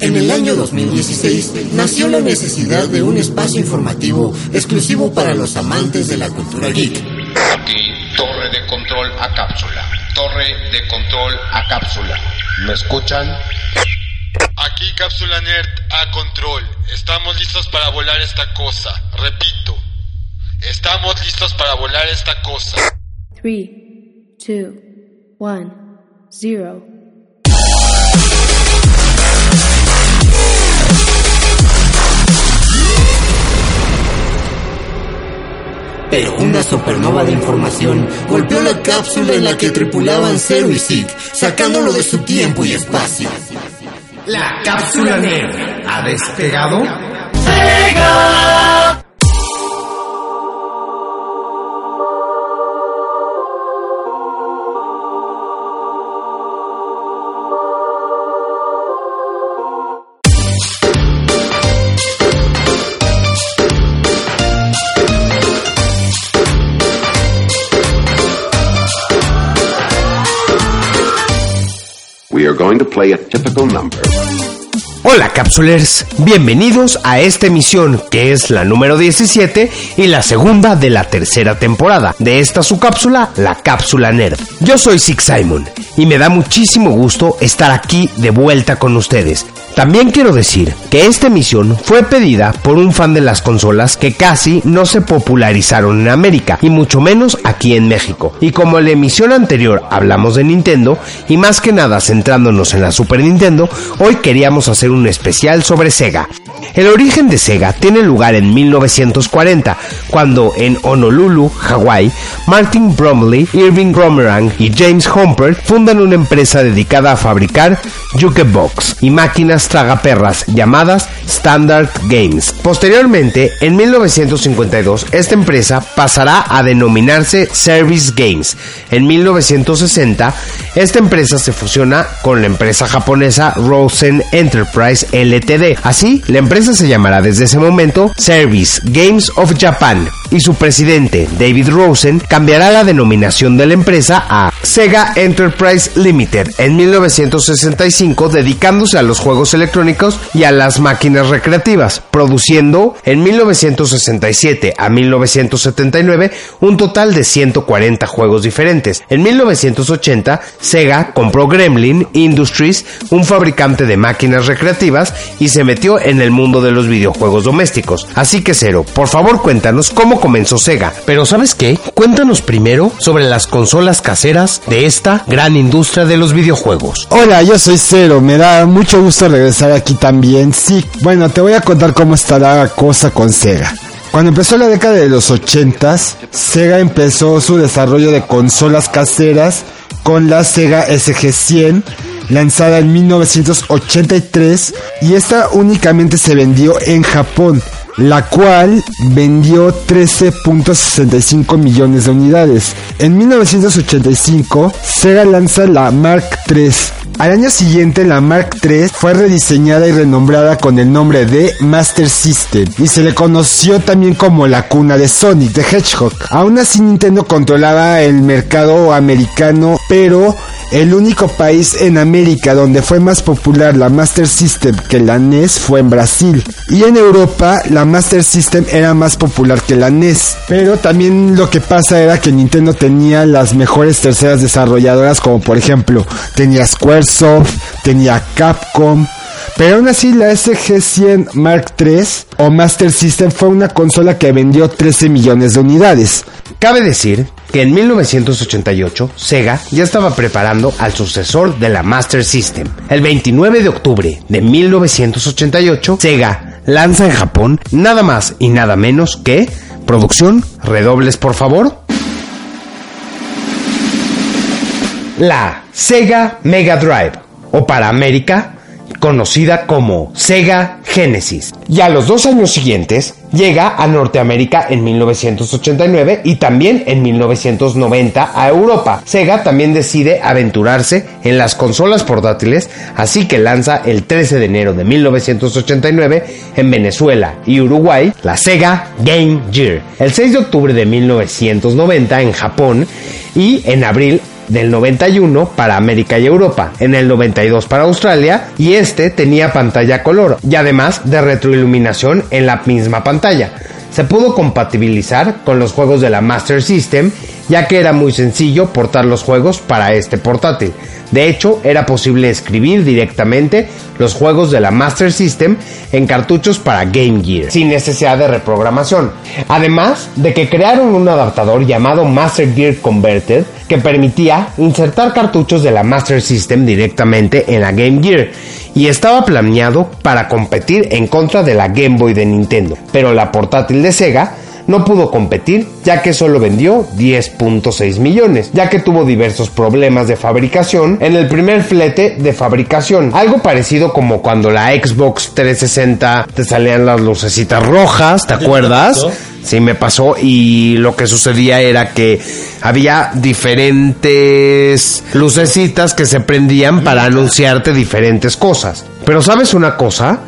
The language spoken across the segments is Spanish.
En el año 2016 nació la necesidad de un espacio informativo exclusivo para los amantes de la cultura geek. Aquí, torre de control a cápsula. Torre de control a cápsula. ¿Me escuchan? Aquí cápsula nerd a control. Estamos listos para volar esta cosa. Repito, estamos listos para volar esta cosa. 3, 2, 1, 0. Pero una supernova de información golpeó la cápsula en la que tripulaban Zero y Zeke, sacándolo de su tiempo y espacio. La cápsula nerd ha despegado. We bienvenidos a esta emisión que es la número 17 y la segunda de la tercera temporada de esta su cápsula, la cápsula nerd. Yo soy Six Simon y me da muchísimo gusto estar aquí de vuelta con ustedes. También quiero decir que esta emisión fue pedida por un fan de las consolas que casi no se popularizaron en América y mucho menos aquí en México. Y como en la emisión anterior hablamos de Nintendo y más que nada centrándonos en la Super Nintendo, hoy queríamos hacer un especial sobre Sega. El origen de Sega tiene lugar en 1940, cuando en Honolulu, Hawái, Martin Bromley, Irving Gromerang y James Humpert fundan una empresa dedicada a fabricar jukebox y máquinas tragaperras llamadas Standard Games. Posteriormente, en 1952, esta empresa pasará a denominarse Service Games. En 1960, esta empresa se fusiona con la empresa japonesa Rosen Enterprise Ltd. Así, la empresa se llamará desde ese momento Service Games of Japan y su presidente, David Rosen, cambiará la denominación de la empresa a Sega Enterprise Limited en 1965, dedicándose a los juegos electrónicos y a las máquinas recreativas, produciendo en 1967 a 1979 un total de 140 juegos diferentes. En 1980, Sega compró Gremlin Industries, un fabricante de máquinas recreativas, y se metió en el mundo de los videojuegos domésticos. Así que Cero, por favor cuéntanos cómo comenzó Sega. Pero ¿sabes qué? Cuéntanos primero sobre las consolas caseras de esta gran industria de los videojuegos. Hola, yo soy Cero, me da mucho gusto regresar aquí también. Sí, bueno, te voy a contar cómo está la cosa con Sega. Cuando empezó la década de los 80s, Sega empezó su desarrollo de consolas caseras con la Sega SG100 lanzada en 1983 y esta únicamente se vendió en Japón, la cual vendió 13.65 millones de unidades. En 1985, Sega lanza la Mark III. Al año siguiente, la Mark III fue rediseñada y renombrada con el nombre de Master System y se le conoció también como la cuna de Sonic the Hedgehog. Aún así, Nintendo controlaba el mercado americano, pero el único país en América donde fue más popular la Master System que la NES fue en Brasil. Y en Europa la Master System era más popular que la NES. Pero también lo que pasa era que Nintendo tenía las mejores terceras desarrolladoras como por ejemplo tenía Squaresoft, tenía Capcom. Pero aún así la SG100 Mark III o Master System fue una consola que vendió 13 millones de unidades. Cabe decir que en 1988 Sega ya estaba preparando al sucesor de la Master System. El 29 de octubre de 1988, Sega lanza en Japón nada más y nada menos que producción, redobles por favor, la Sega Mega Drive o para América conocida como Sega Genesis. Y a los dos años siguientes llega a Norteamérica en 1989 y también en 1990 a Europa. Sega también decide aventurarse en las consolas portátiles, así que lanza el 13 de enero de 1989 en Venezuela y Uruguay la Sega Game Gear. El 6 de octubre de 1990 en Japón y en abril del 91 para América y Europa, en el 92 para Australia y este tenía pantalla color y además de retroiluminación en la misma pantalla. Se pudo compatibilizar con los juegos de la Master System ya que era muy sencillo portar los juegos para este portátil. De hecho, era posible escribir directamente los juegos de la Master System en cartuchos para Game Gear, sin necesidad de reprogramación. Además de que crearon un adaptador llamado Master Gear Converter que permitía insertar cartuchos de la Master System directamente en la Game Gear y estaba planeado para competir en contra de la Game Boy de Nintendo, pero la portátil de Sega no pudo competir ya que solo vendió 10.6 millones, ya que tuvo diversos problemas de fabricación en el primer flete de fabricación. Algo parecido como cuando la Xbox 360 te salían las lucecitas rojas, ¿te acuerdas? Sí, me pasó y lo que sucedía era que había diferentes lucecitas que se prendían para anunciarte diferentes cosas. Pero ¿sabes una cosa?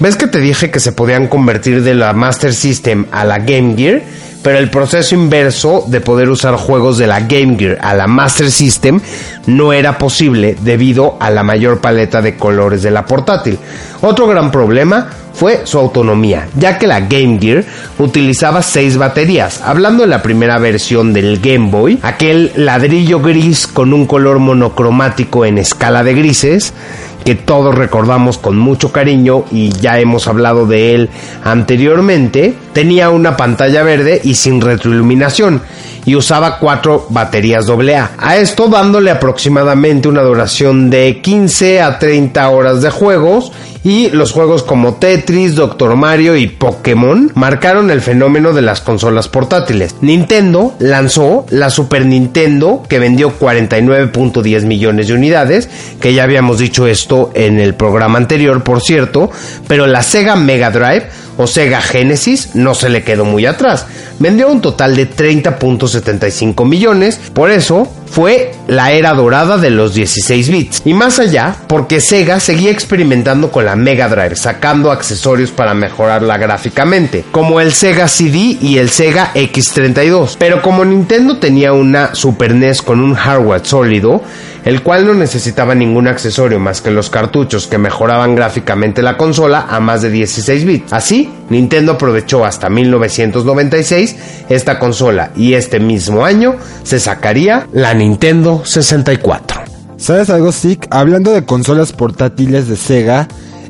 ¿Ves que te dije que se podían convertir de la Master System a la Game Gear? Pero el proceso inverso de poder usar juegos de la Game Gear a la Master System no era posible debido a la mayor paleta de colores de la portátil. Otro gran problema fue su autonomía, ya que la Game Gear utilizaba 6 baterías. Hablando de la primera versión del Game Boy, aquel ladrillo gris con un color monocromático en escala de grises, que todos recordamos con mucho cariño y ya hemos hablado de él anteriormente, tenía una pantalla verde y sin retroiluminación y usaba cuatro baterías AA. A esto dándole aproximadamente una duración de 15 a 30 horas de juegos y los juegos como Tetris, Doctor Mario y Pokémon marcaron el fenómeno de las consolas portátiles. Nintendo lanzó la Super Nintendo que vendió 49.10 millones de unidades, que ya habíamos dicho esto en el programa anterior por cierto, pero la Sega Mega Drive o Sega Genesis no se le quedó muy atrás. Vendió un total de 30.75 millones, por eso fue la era dorada de los 16 bits. Y más allá, porque Sega seguía experimentando con la Mega Drive, sacando accesorios para mejorarla gráficamente, como el Sega CD y el Sega X32. Pero como Nintendo tenía una Super NES con un hardware sólido, el cual no necesitaba ningún accesorio más que los cartuchos que mejoraban gráficamente la consola a más de 16 bits. Así, Nintendo aprovechó hasta 1996 esta consola y este mismo año se sacaría la Nintendo 64. ¿Sabes algo, Sick? Hablando de consolas portátiles de Sega,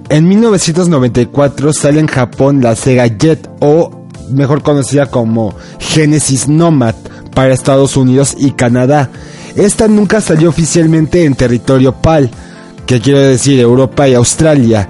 en 1994 sale en Japón la Sega Jet o mejor conocida como Genesis Nomad para Estados Unidos y Canadá. Esta nunca salió oficialmente en territorio PAL, que quiere decir Europa y Australia,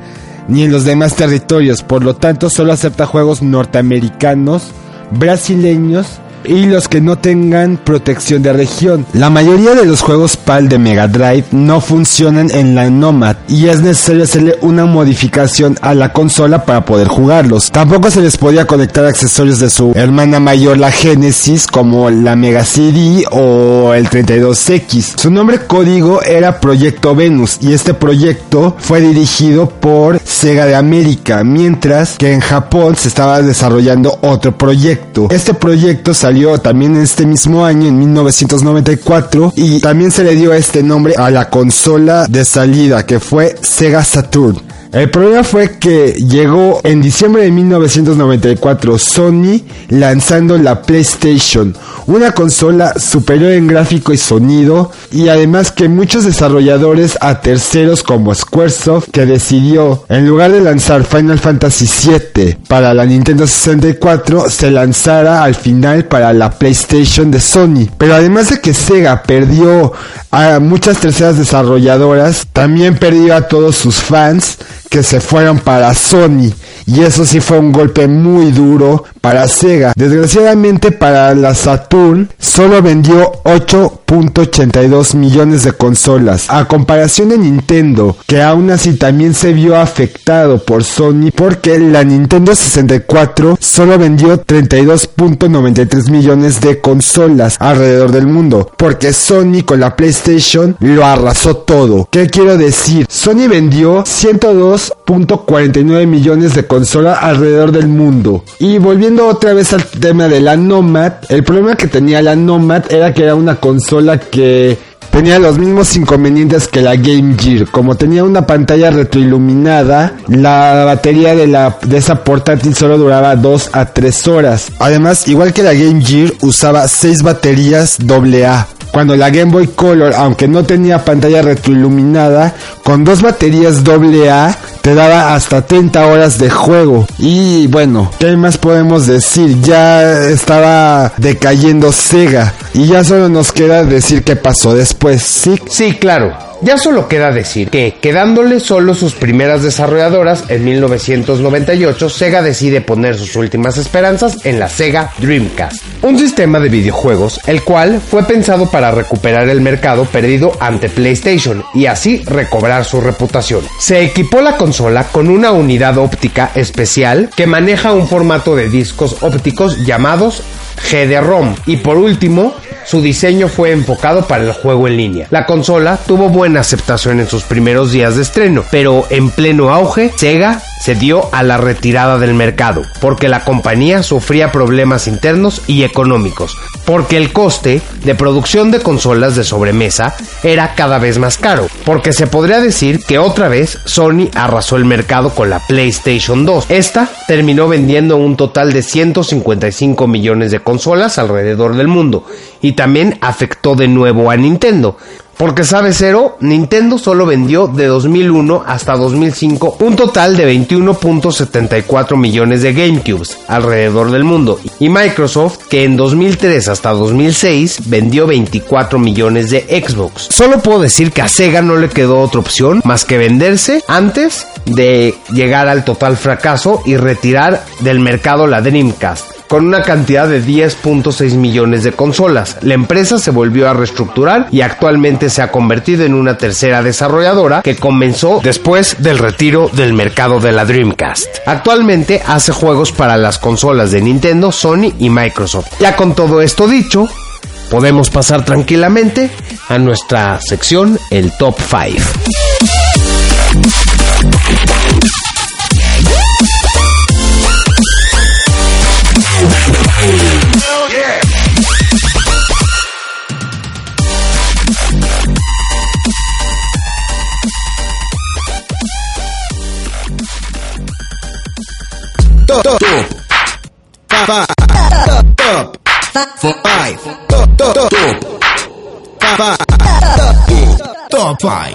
ni en los demás territorios, por lo tanto solo acepta juegos norteamericanos, brasileños y los que no tengan protección de región. La mayoría de los juegos PAL de Mega Drive no funcionan en la Nomad y es necesario hacerle una modificación a la consola para poder jugarlos. Tampoco se les podía conectar accesorios de su hermana mayor, la Genesis, como la Mega CD o el 32X. Su nombre código era Proyecto Venus y este proyecto fue dirigido por Sega de América, mientras que en Japón se estaba desarrollando otro proyecto. Este proyecto salió salió también este mismo año, en 1994, y también se le dio este nombre a la consola de salida, que fue Sega Saturn. El problema fue que llegó en diciembre de 1994 Sony lanzando la PlayStation, una consola superior en gráfico y sonido y además que muchos desarrolladores a terceros como Squaresoft que decidió en lugar de lanzar Final Fantasy VII para la Nintendo 64 se lanzara al final para la PlayStation de Sony. Pero además de que Sega perdió a muchas terceras desarrolladoras, también perdió a todos sus fans que se fueron para Sony y eso sí fue un golpe muy duro para Sega. Desgraciadamente para la Saturn solo vendió 8.82 millones de consolas, a comparación de Nintendo, que aún así también se vio afectado por Sony porque la Nintendo 64 solo vendió 32.93 millones de consolas alrededor del mundo, porque Sony con la PlayStation lo arrasó todo. ¿Qué quiero decir? Sony vendió 102.49 millones de consolas alrededor del mundo. Y volviendo otra vez al tema de la Nomad, el problema que tenía la Nomad era que era una consola que tenía los mismos inconvenientes que la Game Gear. Como tenía una pantalla retroiluminada, la batería de, la, de esa portátil solo duraba 2 a 3 horas. Además, igual que la Game Gear, usaba 6 baterías AA. Cuando la Game Boy Color, aunque no tenía pantalla retroiluminada, con dos baterías AA te daba hasta 30 horas de juego. Y bueno, ¿qué más podemos decir? Ya estaba decayendo Sega. Y ya solo nos queda decir qué pasó después, ¿sí? Sí, claro. Ya solo queda decir que, quedándole solo sus primeras desarrolladoras, en 1998 Sega decide poner sus últimas esperanzas en la Sega Dreamcast, un sistema de videojuegos el cual fue pensado para recuperar el mercado perdido ante PlayStation y así recobrar su reputación. Se equipó la consola con una unidad óptica especial que maneja un formato de discos ópticos llamados GD-ROM y por último su diseño fue enfocado para el juego en línea. La consola tuvo buena aceptación en sus primeros días de estreno, pero en pleno auge, Sega se dio a la retirada del mercado, porque la compañía sufría problemas internos y económicos, porque el coste de producción de consolas de sobremesa era cada vez más caro, porque se podría decir que otra vez Sony arrasó el mercado con la PlayStation 2. Esta terminó vendiendo un total de 155 millones de consolas alrededor del mundo y también afectó de nuevo a Nintendo. Porque sabe cero, Nintendo solo vendió de 2001 hasta 2005 un total de 21.74 millones de GameCubes alrededor del mundo y Microsoft que en 2003 hasta 2006 vendió 24 millones de Xbox. Solo puedo decir que a Sega no le quedó otra opción más que venderse antes de llegar al total fracaso y retirar del mercado la Dreamcast con una cantidad de 10.6 millones de consolas. La empresa se volvió a reestructurar y actualmente se ha convertido en una tercera desarrolladora que comenzó después del retiro del mercado de la Dreamcast. Actualmente hace juegos para las consolas de Nintendo, Sony y Microsoft. Ya con todo esto dicho, podemos pasar tranquilamente a nuestra sección el Top 5. Top, top, five, top, five, top, top, top, five, top five.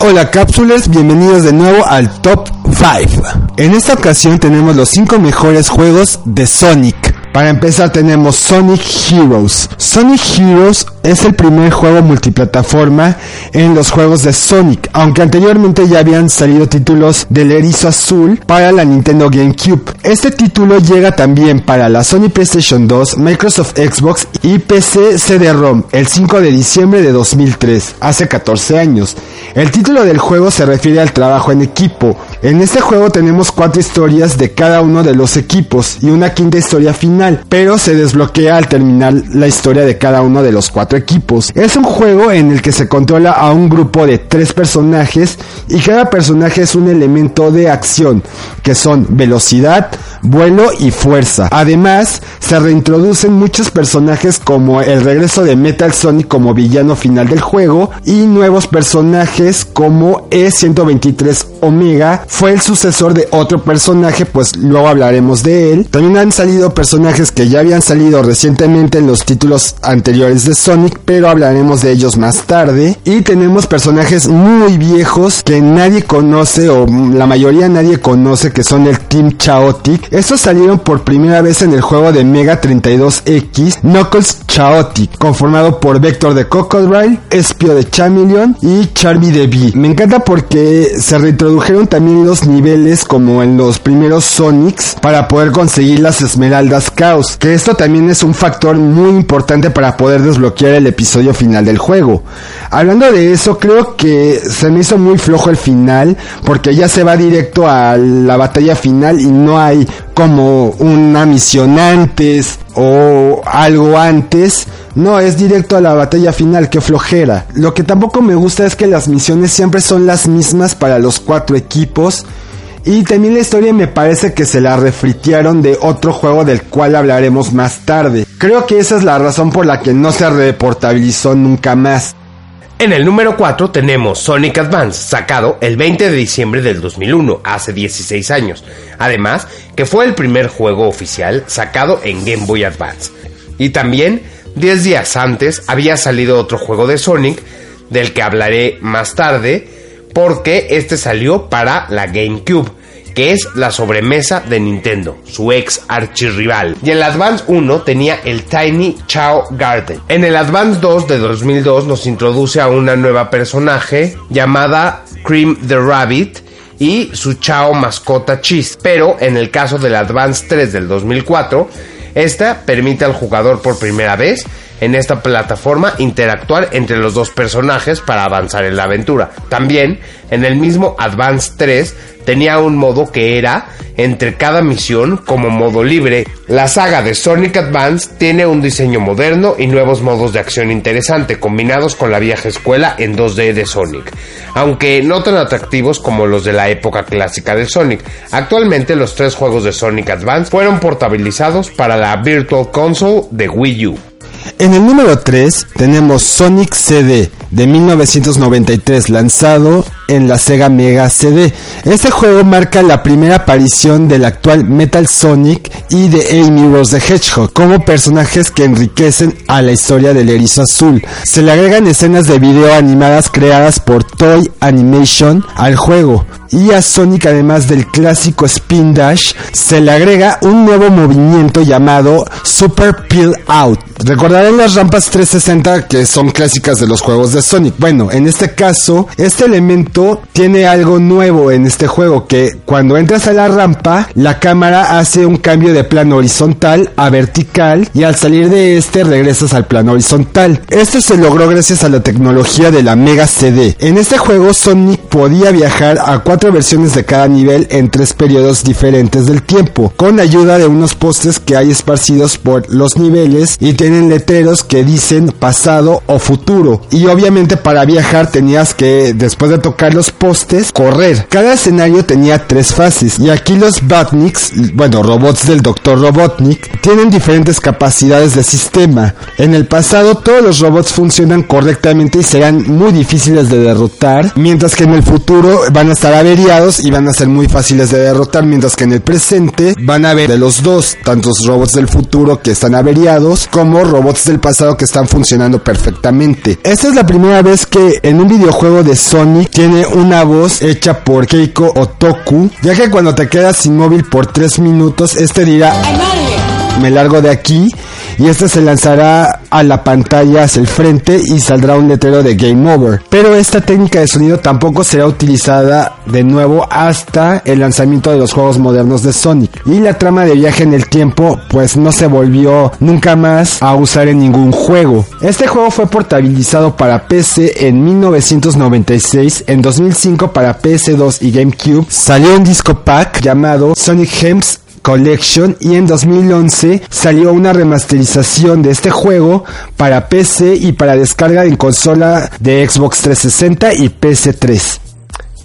Hola cápsulas, bienvenidos de nuevo al Top 5. En esta ocasión tenemos los 5 mejores juegos de Sonic. Para empezar tenemos Sonic Heroes. Sonic Heroes es el primer juego multiplataforma en los juegos de Sonic, aunque anteriormente ya habían salido títulos del erizo azul para la Nintendo GameCube. Este título llega también para la Sony PlayStation 2, Microsoft Xbox y PC CD-ROM el 5 de diciembre de 2003, hace 14 años. El título del juego se refiere al trabajo en equipo. En este juego tenemos cuatro historias de cada uno de los equipos y una quinta historia final, pero se desbloquea al terminar la historia de cada uno de los cuatro equipos. Es un juego en el que se controla a un grupo de tres personajes y cada personaje es un elemento de acción, que son velocidad, vuelo y fuerza. Además, se reintroducen muchos personajes como el regreso de Metal Sonic como villano final del juego y nuevos personajes como E123 Omega fue el sucesor de otro personaje, pues luego hablaremos de él. También han salido personajes que ya habían salido recientemente en los títulos anteriores de Sonic, pero hablaremos de ellos más tarde. Y tenemos personajes muy viejos que nadie conoce o la mayoría nadie conoce que son el Team Chaotic. Estos salieron por primera vez en el juego de Mega 32X, Knuckles Chaotic, conformado por Vector de Cocodrile, Espio de Chameleon y Charmy de B. Me encanta porque se reintrodujeron también los niveles como en los primeros Sonics para poder conseguir las Esmeraldas Chaos, que esto también es un factor muy importante para poder desbloquear el episodio final del juego. Hablando de eso, creo que se me hizo muy flojo el final porque ya se va directo a la batalla final y no hay como una misión antes o algo antes. No, es directo a la batalla final, que flojera. Lo que tampoco me gusta es que las misiones siempre son las mismas para los cuatro equipos. Y también la historia me parece que se la refritearon de otro juego del cual hablaremos más tarde. Creo que esa es la razón por la que no se reportabilizó nunca más. En el número 4 tenemos Sonic Advance, sacado el 20 de diciembre del 2001, hace 16 años. Además, que fue el primer juego oficial sacado en Game Boy Advance. Y también, 10 días antes, había salido otro juego de Sonic, del que hablaré más tarde, porque este salió para la GameCube que es la sobremesa de Nintendo, su ex archirrival. Y en el Advance 1 tenía el Tiny Chao Garden. En el Advance 2 de 2002 nos introduce a una nueva personaje llamada Cream the Rabbit y su Chao mascota Cheese. Pero en el caso del Advance 3 del 2004, esta permite al jugador por primera vez en esta plataforma interactuar entre los dos personajes para avanzar en la aventura. También en el mismo Advance 3 tenía un modo que era entre cada misión como modo libre. La saga de Sonic Advance tiene un diseño moderno y nuevos modos de acción interesante combinados con la vieja escuela en 2D de Sonic, aunque no tan atractivos como los de la época clásica de Sonic. Actualmente los tres juegos de Sonic Advance fueron portabilizados para la Virtual Console de Wii U. En el número 3 tenemos Sonic CD de 1993 lanzado en la Sega Mega CD. Este juego marca la primera aparición del actual Metal Sonic y de Amy Rose the Hedgehog como personajes que enriquecen a la historia del erizo azul. Se le agregan escenas de video animadas creadas por Toy Animation al juego. Y a Sonic además del clásico Spin Dash se le agrega un nuevo movimiento llamado Super Peel Out. Recordarán las rampas 360 que son clásicas de los juegos de Sonic. Bueno, en este caso, este elemento tiene algo nuevo en este juego que cuando entras a la rampa, la cámara hace un cambio de plano horizontal a vertical y al salir de este regresas al plano horizontal. Esto se logró gracias a la tecnología de la Mega CD. En este juego Sonic podía viajar a cuatro versiones de cada nivel en tres periodos diferentes del tiempo, con ayuda de unos postes que hay esparcidos por los niveles y tienen letreros que dicen pasado o futuro. Y obviamente para viajar tenías que, después de tocar los postes, correr. Cada escenario tenía tres fases y aquí los Batniks, bueno, robots del Dr. Robotnik, tienen diferentes capacidades de sistema. En el pasado todos los robots funcionan correctamente y serán muy difíciles de derrotar, mientras que en el futuro van a estar averiados y van a ser muy fáciles de derrotar, mientras que en el presente van a haber de los dos, tantos robots del futuro que están averiados como robots del pasado que están funcionando perfectamente. Esta es la primera vez que en un videojuego de Sonic tiene una voz hecha por Keiko Otoku, ya que cuando te quedas inmóvil por 3 minutos, este dirá me largo de aquí y este se lanzará a la pantalla hacia el frente y saldrá un letrero de Game Over. Pero esta técnica de sonido tampoco será utilizada de nuevo hasta el lanzamiento de los juegos modernos de Sonic. Y la trama de viaje en el tiempo pues no se volvió nunca más a usar en ningún juego. Este juego fue portabilizado para PC en 1996, en 2005 para PS2 y GameCube salió un disco pack llamado Sonic Gems Collection y en 2011 salió una remasterización de este juego para PC y para descarga en consola de Xbox 360 y PS3.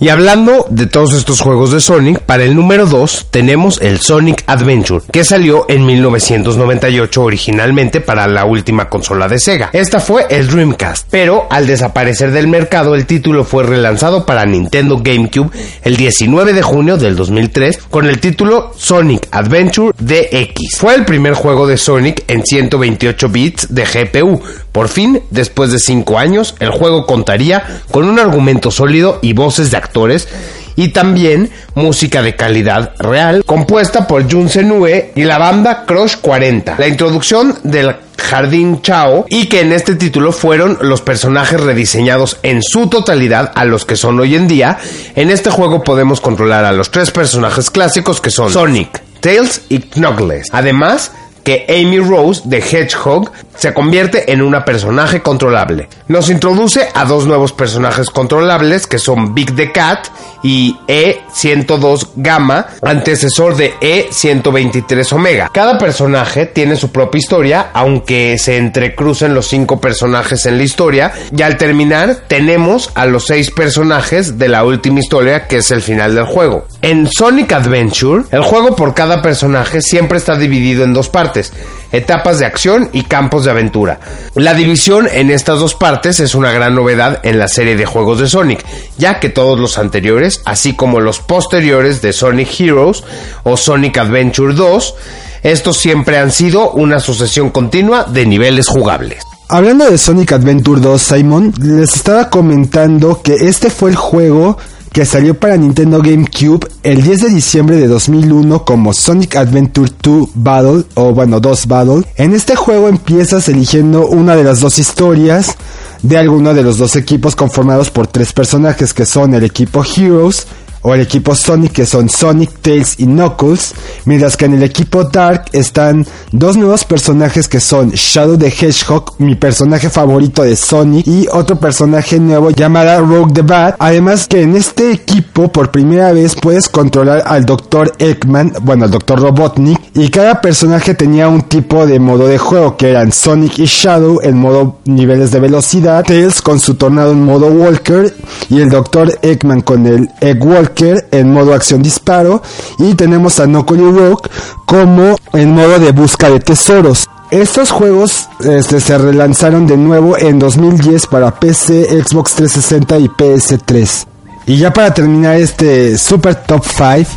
Y hablando de todos estos juegos de Sonic, para el número 2 tenemos el Sonic Adventure, que salió en 1998 originalmente para la última consola de Sega. Esta fue el Dreamcast, pero al desaparecer del mercado el título fue relanzado para Nintendo GameCube el 19 de junio del 2003 con el título Sonic Adventure DX. Fue el primer juego de Sonic en 128 bits de GPU. Por fin, después de 5 años, el juego contaría con un argumento sólido y voces de actores y también música de calidad real compuesta por Jun Senue y la banda Crush 40. La introducción del Jardín Chao y que en este título fueron los personajes rediseñados en su totalidad a los que son hoy en día. En este juego podemos controlar a los tres personajes clásicos que son Sonic, Tails y Knuckles. Además, que Amy Rose de Hedgehog se convierte en una personaje controlable. Nos introduce a dos nuevos personajes controlables que son Big the Cat y E102 Gamma, antecesor de E123 Omega. Cada personaje tiene su propia historia, aunque se entrecrucen los cinco personajes en la historia, y al terminar tenemos a los seis personajes de la última historia que es el final del juego. En Sonic Adventure, el juego por cada personaje siempre está dividido en dos partes etapas de acción y campos de aventura. La división en estas dos partes es una gran novedad en la serie de juegos de Sonic, ya que todos los anteriores, así como los posteriores de Sonic Heroes o Sonic Adventure 2, estos siempre han sido una sucesión continua de niveles jugables. Hablando de Sonic Adventure 2, Simon, les estaba comentando que este fue el juego que salió para Nintendo GameCube el 10 de diciembre de 2001 como Sonic Adventure 2 Battle, o bueno, 2 Battle. En este juego empiezas eligiendo una de las dos historias de alguno de los dos equipos conformados por tres personajes que son el equipo Heroes, o el equipo Sonic que son Sonic, Tails y Knuckles, mientras que en el equipo Dark están dos nuevos personajes que son Shadow the Hedgehog, mi personaje favorito de Sonic, y otro personaje nuevo llamada Rogue the Bat. Además que en este equipo por primera vez puedes controlar al Dr. Eggman, bueno al Dr. Robotnik, y cada personaje tenía un tipo de modo de juego que eran Sonic y Shadow en modo niveles de velocidad, Tails con su tornado en modo Walker y el Dr. Eggman con el Egg Walker en modo acción disparo y tenemos a Knuckle Rock como en modo de busca de tesoros. Estos juegos este, se relanzaron de nuevo en 2010 para PC, Xbox 360 y PS3. Y ya para terminar este Super Top 5,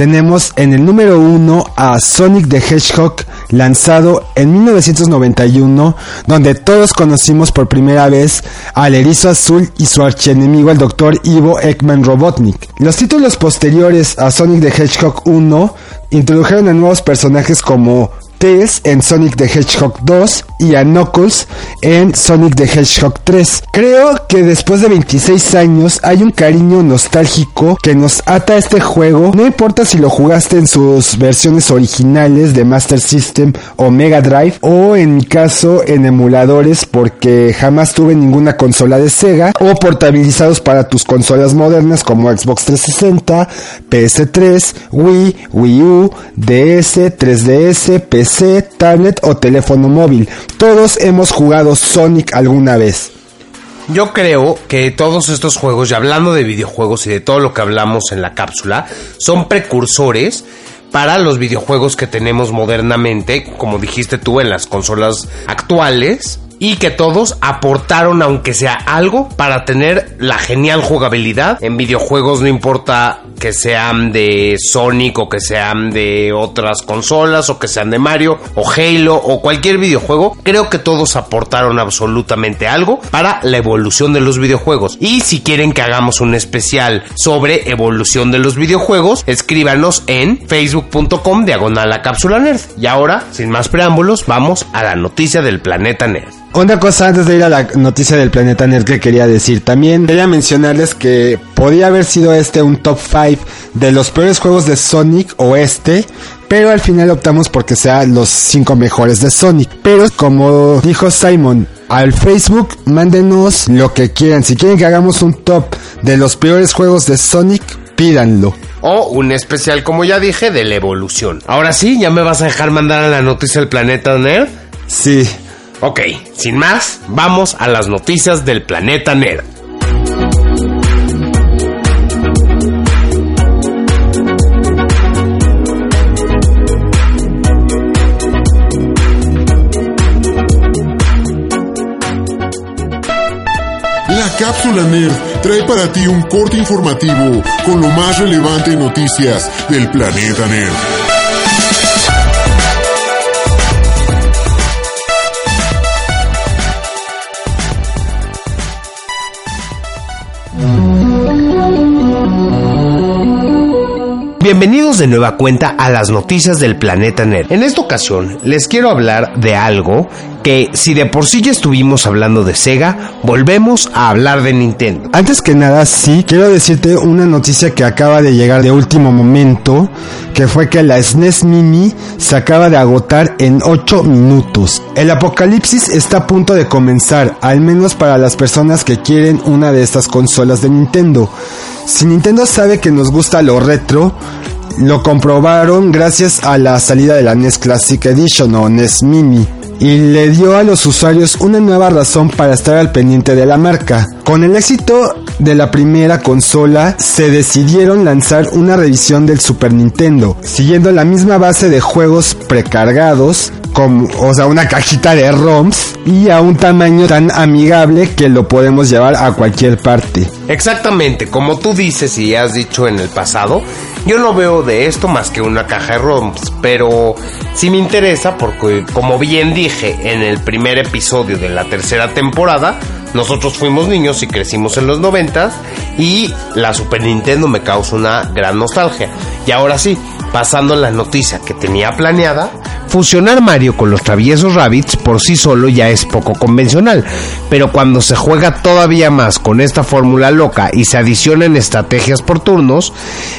tenemos en el número 1 a Sonic the Hedgehog lanzado en 1991 donde todos conocimos por primera vez al erizo azul y su archienemigo el Dr. Ivo Ekman Robotnik. Los títulos posteriores a Sonic the Hedgehog 1 introdujeron a nuevos personajes como Tails en Sonic the Hedgehog 2 y a Knuckles en Sonic the Hedgehog 3. Creo que después de 26 años hay un cariño nostálgico que nos ata a este juego. No importa si lo jugaste en sus versiones originales de Master System o Mega Drive o en mi caso en emuladores porque jamás tuve ninguna consola de Sega o portabilizados para tus consolas modernas como Xbox 360, PS3, Wii, Wii U, DS, 3DS, Tablet o teléfono móvil. Todos hemos jugado Sonic alguna vez. Yo creo que todos estos juegos, y hablando de videojuegos y de todo lo que hablamos en la cápsula, son precursores para los videojuegos que tenemos modernamente, como dijiste tú, en las consolas actuales y que todos aportaron aunque sea algo para tener la genial jugabilidad. En videojuegos no importa que sean de Sonic o que sean de otras consolas o que sean de Mario o Halo o cualquier videojuego creo que todos aportaron absolutamente algo para la evolución de los videojuegos. Y si quieren que hagamos un especial sobre evolución de los videojuegos escríbanos en facebook.com diagonal la cápsula nerd. Y ahora sin más preámbulos vamos a la noticia del planeta nerd una cosa antes de ir a la noticia del planeta nerd que quería decir. También quería mencionarles que podía haber sido este un top 5 de los peores juegos de Sonic o este. Pero al final optamos porque sean los 5 mejores de Sonic. Pero como dijo Simon, al Facebook mándenos lo que quieran. Si quieren que hagamos un top de los peores juegos de Sonic, pídanlo. O un especial, como ya dije, de la evolución. Ahora sí, ¿ya me vas a dejar mandar a la noticia del planeta nerd? Sí. Ok, sin más, vamos a las noticias del planeta Nerd. La cápsula Nerd trae para ti un corte informativo con lo más relevante en noticias del planeta Nerd. Bienvenidos de nueva cuenta a las noticias del planeta Nerd. En esta ocasión les quiero hablar de algo que si de por sí ya estuvimos hablando de Sega, volvemos a hablar de Nintendo. Antes que nada, sí, quiero decirte una noticia que acaba de llegar de último momento, que fue que la SNES Mini se acaba de agotar en 8 minutos. El apocalipsis está a punto de comenzar, al menos para las personas que quieren una de estas consolas de Nintendo. Si Nintendo sabe que nos gusta lo retro, lo comprobaron gracias a la salida de la NES Classic Edition o NES Mini y le dio a los usuarios una nueva razón para estar al pendiente de la marca. Con el éxito de la primera consola, se decidieron lanzar una revisión del Super Nintendo, siguiendo la misma base de juegos precargados, como, o sea, una cajita de ROMs y a un tamaño tan amigable que lo podemos llevar a cualquier parte. Exactamente, como tú dices y has dicho en el pasado, yo no veo de esto más que una caja de ROMs, pero sí me interesa porque como bien dije en el primer episodio de la tercera temporada, nosotros fuimos niños y crecimos en los noventas y la Super Nintendo me causa una gran nostalgia. Y ahora sí, pasando a la noticia que tenía planeada, fusionar Mario con los traviesos Rabbits por sí solo ya es poco convencional, pero cuando se juega todavía más con esta fórmula loca y se adicionan estrategias por turnos,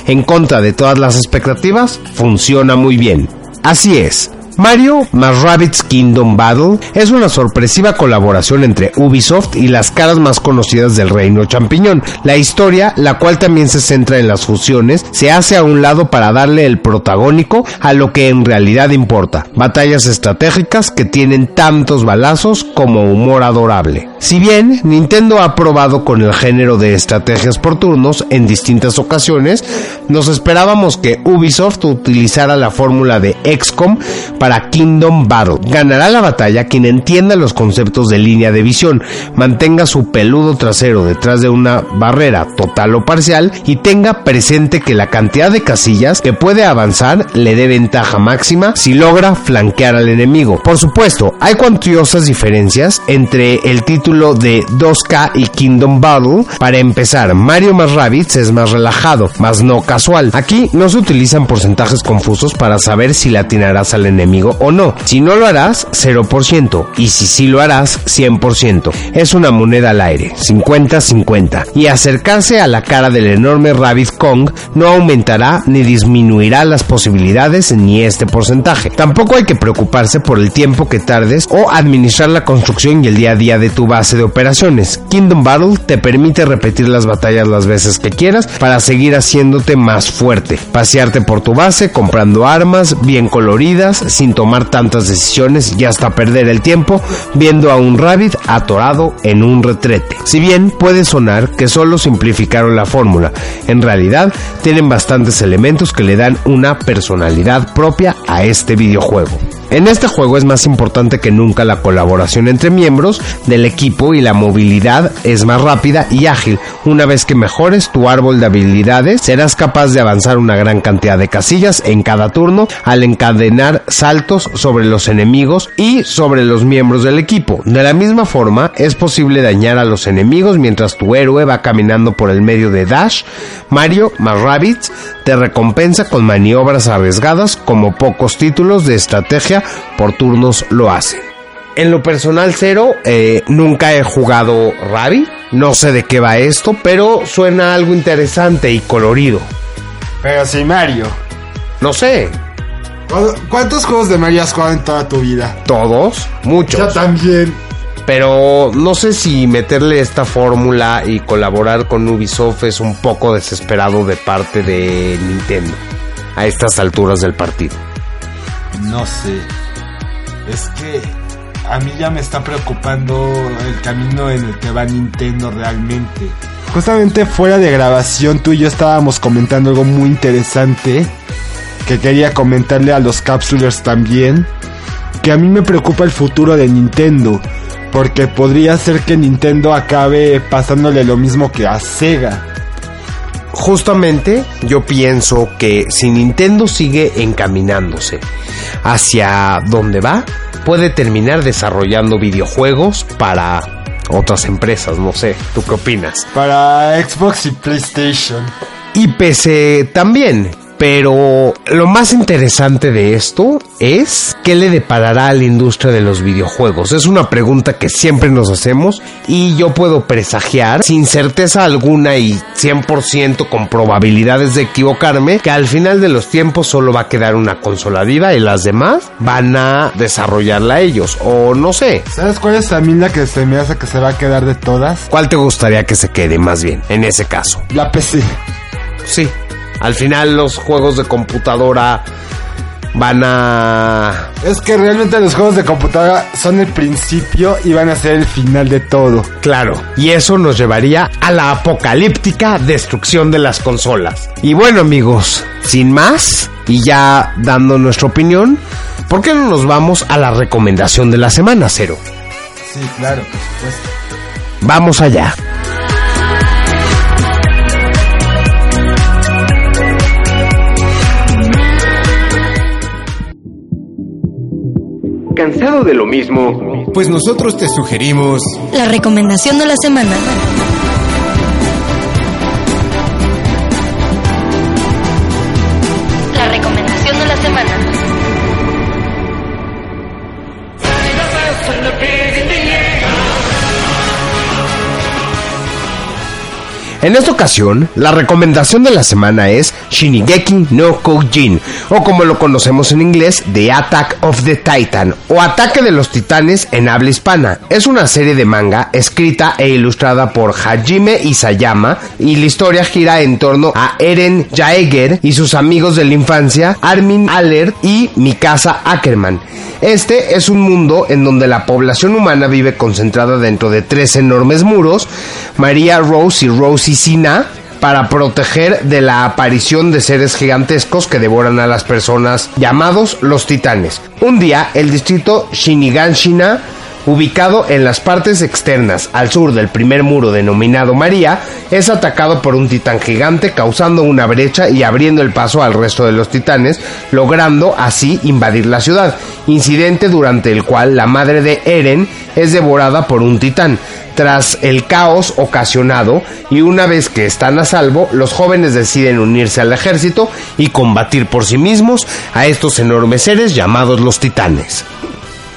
en contra de todas las expectativas, funciona muy bien. Así es, Mario más Rabbids Kingdom Battle es una sorpresiva colaboración entre Ubisoft y las caras más conocidas del reino champiñón. La historia, la cual también se centra en las fusiones, se hace a un lado para darle el protagónico a lo que en realidad importa, batallas estratégicas que tienen tantos balazos como humor adorable. Si bien Nintendo ha probado con el género de estrategias por turnos en distintas ocasiones, nos esperábamos que Ubisoft utilizara la fórmula de XCOM para Kingdom Battle. Ganará la batalla quien entienda los conceptos de línea de visión, mantenga su peludo trasero detrás de una barrera total o parcial y tenga presente que la cantidad de casillas que puede avanzar le dé ventaja máxima si logra flanquear al enemigo. Por supuesto, hay cuantiosas diferencias entre el título de 2K y Kingdom Battle. Para empezar, Mario más Rabbids es más relajado, más no casual. Aquí no se utilizan porcentajes confusos para saber si le atinarás al enemigo o no. Si no lo harás, 0%. Y si sí lo harás, 100%. Es una moneda al aire, 50-50. Y acercarse a la cara del enorme Rabbit Kong no aumentará ni disminuirá las posibilidades ni este porcentaje. Tampoco hay que preocuparse por el tiempo que tardes o administrar la construcción y el día a día de tu base de operaciones. Kingdom Battle te permite repetir las batallas las veces que quieras para seguir haciéndote más fuerte, pasearte por tu base comprando armas bien coloridas sin tomar tantas decisiones y hasta perder el tiempo viendo a un rabbit atorado en un retrete. Si bien puede sonar que solo simplificaron la fórmula, en realidad tienen bastantes elementos que le dan una personalidad propia a este videojuego. En este juego es más importante que nunca la colaboración entre miembros del equipo y la movilidad es más rápida y ágil. Una vez que mejores tu árbol de habilidades, serás capaz de avanzar una gran cantidad de casillas en cada turno al encadenar saltos sobre los enemigos y sobre los miembros del equipo. De la misma forma, es posible dañar a los enemigos mientras tu héroe va caminando por el medio de Dash. Mario más Rabbids te recompensa con maniobras arriesgadas como pocos títulos de estrategia por turnos lo hacen. En lo personal cero, eh, nunca he jugado Rabbit, no sé de qué va esto, pero suena algo interesante y colorido. Pero sí, Mario. No sé. ¿Cuántos juegos de Mario has jugado en toda tu vida? Todos, muchos. Yo también. Pero no sé si meterle esta fórmula y colaborar con Ubisoft es un poco desesperado de parte de Nintendo a estas alturas del partido. No sé. Es que a mí ya me está preocupando el camino en el que va Nintendo realmente. Justamente fuera de grabación tú y yo estábamos comentando algo muy interesante que quería comentarle a los capsulers también. Que a mí me preocupa el futuro de Nintendo. porque podría ser que Nintendo acabe pasándole lo mismo que a Sega. Justamente yo pienso que si Nintendo sigue encaminándose hacia donde va, puede terminar desarrollando videojuegos para otras empresas, no sé, ¿tú qué opinas? Para Xbox y PlayStation. Y PC también. Pero lo más interesante de esto es qué le deparará a la industria de los videojuegos. Es una pregunta que siempre nos hacemos y yo puedo presagiar sin certeza alguna y 100% con probabilidades de equivocarme que al final de los tiempos solo va a quedar una consola viva y las demás van a desarrollarla ellos o no sé. ¿Sabes cuál es también la que se me hace que se va a quedar de todas? ¿Cuál te gustaría que se quede más bien en ese caso? La PC. Sí, al final los juegos de computadora van a... Es que realmente los juegos de computadora son el principio y van a ser el final de todo. Claro, y eso nos llevaría a la apocalíptica destrucción de las consolas. Y bueno amigos, sin más, y ya dando nuestra opinión, ¿por qué no nos vamos a la recomendación de la semana, Cero? Sí, claro, por supuesto. Vamos allá. ¿Cansado de lo mismo? Pues nosotros te sugerimos... La recomendación de la semana. En esta ocasión, la recomendación de la semana es Shinigeki no Koujin, o como lo conocemos en inglés, The Attack of the Titan, o Ataque de los Titanes en habla hispana. Es una serie de manga escrita e ilustrada por Hajime Isayama, y la historia gira en torno a Eren Jaeger y sus amigos de la infancia, Armin Aller y Mikasa Ackerman. Este es un mundo en donde la población humana vive concentrada dentro de tres enormes muros, María, Rose y Rose para proteger de la aparición de seres gigantescos que devoran a las personas llamados los titanes. Un día, el distrito Shiniganshina ubicado en las partes externas al sur del primer muro denominado María, es atacado por un titán gigante causando una brecha y abriendo el paso al resto de los titanes, logrando así invadir la ciudad, incidente durante el cual la madre de Eren es devorada por un titán. Tras el caos ocasionado y una vez que están a salvo, los jóvenes deciden unirse al ejército y combatir por sí mismos a estos enormes seres llamados los titanes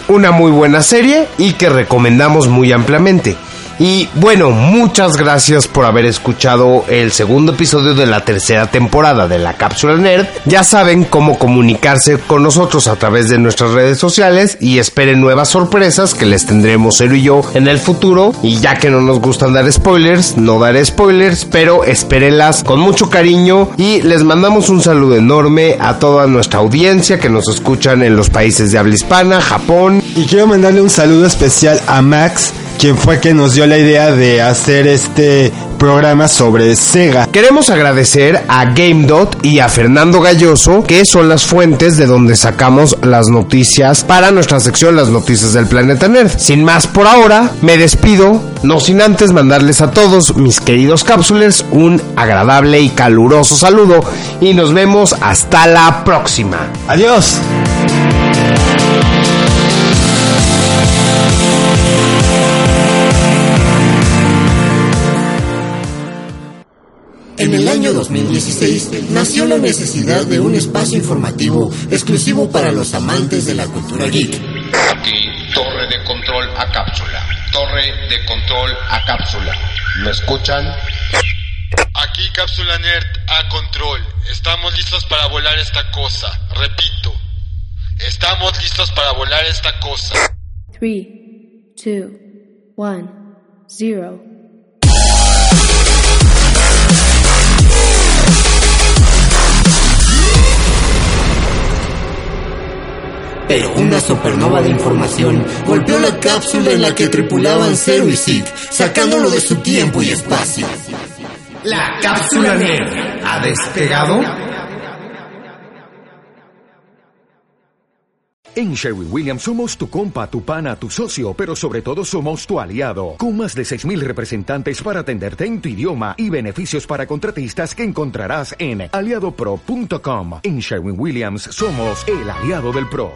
una muy buena serie y que recomendamos muy ampliamente. Y bueno, muchas gracias por haber escuchado el segundo episodio de la tercera temporada de la Cápsula Nerd. Ya saben cómo comunicarse con nosotros a través de nuestras redes sociales y esperen nuevas sorpresas que les tendremos Cero y yo en el futuro. Y ya que no nos gustan dar spoilers, no daré spoilers, pero espérenlas con mucho cariño y les mandamos un saludo enorme a toda nuestra audiencia que nos escuchan en los países de habla hispana, Japón. Y quiero mandarle un saludo especial a Max quien fue que nos dio la idea de hacer este programa sobre Sega. Queremos agradecer a GameDot y a Fernando Galloso, que son las fuentes de donde sacamos las noticias para nuestra sección Las Noticias del Planeta Nerd. Sin más por ahora, me despido, no sin antes mandarles a todos mis queridos cápsulas un agradable y caluroso saludo y nos vemos hasta la próxima. Adiós. En el año 2016 nació la necesidad de un espacio informativo exclusivo para los amantes de la cultura geek. Aquí, torre de control a cápsula. Torre de control a cápsula. ¿Me escuchan? Aquí Cápsula Nerd a control. Estamos listos para volar esta cosa. Repito, estamos listos para volar esta cosa. 3, 2, 1, 0. Pero una supernova de información golpeó la cápsula en la que tripulaban Zero y Zeke, sacándolo de su tiempo y espacio. La cápsula nerd ha despegado En Sherwin Williams somos tu compa, tu pana, tu socio, pero sobre todo somos tu aliado, con más de 6.000 representantes para atenderte en tu idioma y beneficios para contratistas que encontrarás en aliadopro.com. En Sherwin Williams somos el aliado del PRO.